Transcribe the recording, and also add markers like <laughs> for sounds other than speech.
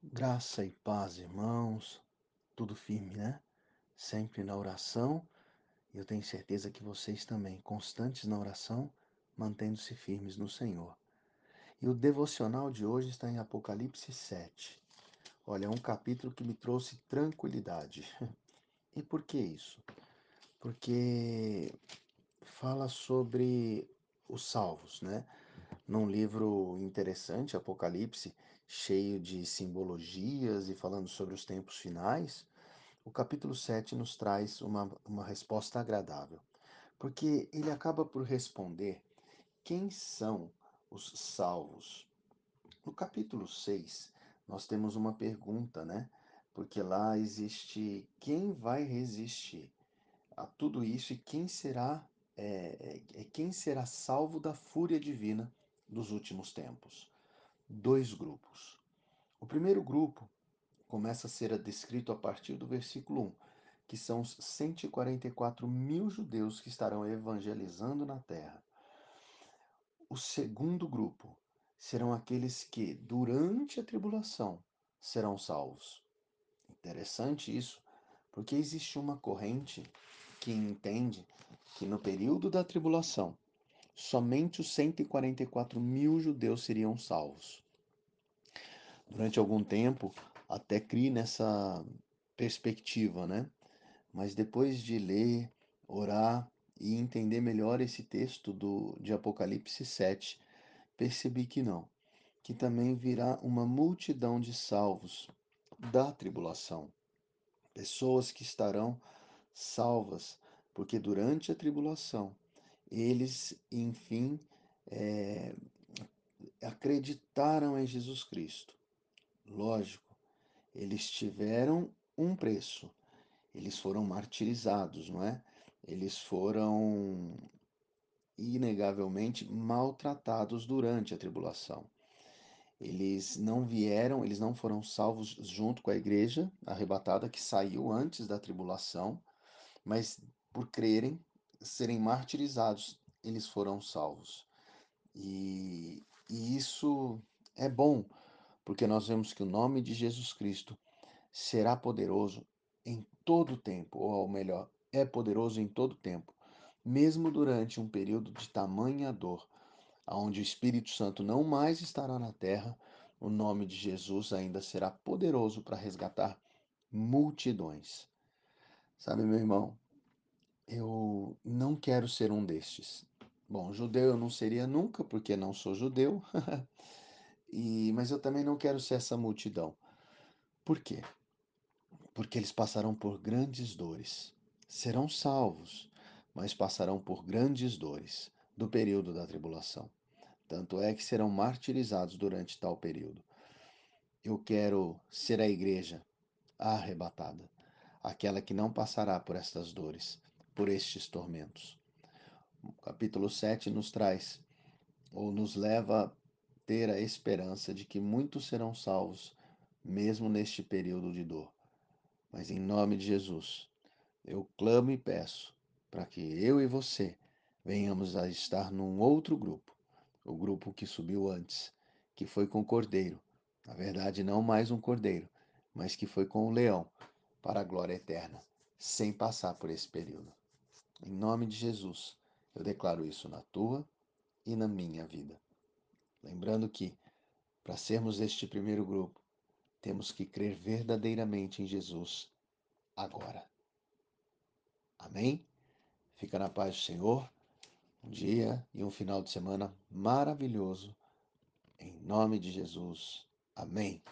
Graça e paz, irmãos. Tudo firme, né? Sempre na oração. E eu tenho certeza que vocês também, constantes na oração, mantendo-se firmes no Senhor. E o devocional de hoje está em Apocalipse 7. Olha, é um capítulo que me trouxe tranquilidade. <laughs> E por que isso? Porque fala sobre os salvos, né? Num livro interessante, Apocalipse, cheio de simbologias e falando sobre os tempos finais, o capítulo 7 nos traz uma, uma resposta agradável, porque ele acaba por responder quem são os salvos. No capítulo 6, nós temos uma pergunta, né? Porque lá existe quem vai resistir a tudo isso e quem será é, é, quem será salvo da fúria divina dos últimos tempos. Dois grupos. O primeiro grupo começa a ser descrito a partir do versículo 1, que são os 144 mil judeus que estarão evangelizando na terra. O segundo grupo serão aqueles que, durante a tribulação, serão salvos. Interessante isso, porque existe uma corrente que entende que no período da tribulação, somente os 144 mil judeus seriam salvos. Durante algum tempo, até crie nessa perspectiva, né? Mas depois de ler, orar e entender melhor esse texto do, de Apocalipse 7, percebi que não, que também virá uma multidão de salvos da tribulação, pessoas que estarão salvas, porque durante a tribulação eles, enfim, é, acreditaram em Jesus Cristo. Lógico, eles tiveram um preço, eles foram martirizados, não é? Eles foram inegavelmente maltratados durante a tribulação. Eles não vieram, eles não foram salvos junto com a igreja arrebatada que saiu antes da tribulação, mas por crerem, serem martirizados, eles foram salvos. E, e isso é bom, porque nós vemos que o nome de Jesus Cristo será poderoso em todo tempo, ou melhor, é poderoso em todo tempo, mesmo durante um período de tamanha dor, onde o Espírito Santo não mais estará na terra, o nome de Jesus ainda será poderoso para resgatar multidões. Sabe, meu irmão, eu não quero ser um destes. Bom, judeu eu não seria nunca, porque não sou judeu, <laughs> e, mas eu também não quero ser essa multidão. Por quê? Porque eles passarão por grandes dores. Serão salvos, mas passarão por grandes dores do período da tribulação. Tanto é que serão martirizados durante tal período. Eu quero ser a igreja arrebatada, aquela que não passará por estas dores, por estes tormentos. O capítulo 7 nos traz, ou nos leva a ter a esperança de que muitos serão salvos, mesmo neste período de dor. Mas em nome de Jesus, eu clamo e peço para que eu e você venhamos a estar num outro grupo, o grupo que subiu antes, que foi com o cordeiro. Na verdade, não mais um cordeiro, mas que foi com o leão para a glória eterna, sem passar por esse período. Em nome de Jesus, eu declaro isso na tua e na minha vida. Lembrando que, para sermos este primeiro grupo, temos que crer verdadeiramente em Jesus agora. Amém? Fica na paz do Senhor. Um dia e um final de semana maravilhoso. Em nome de Jesus. Amém.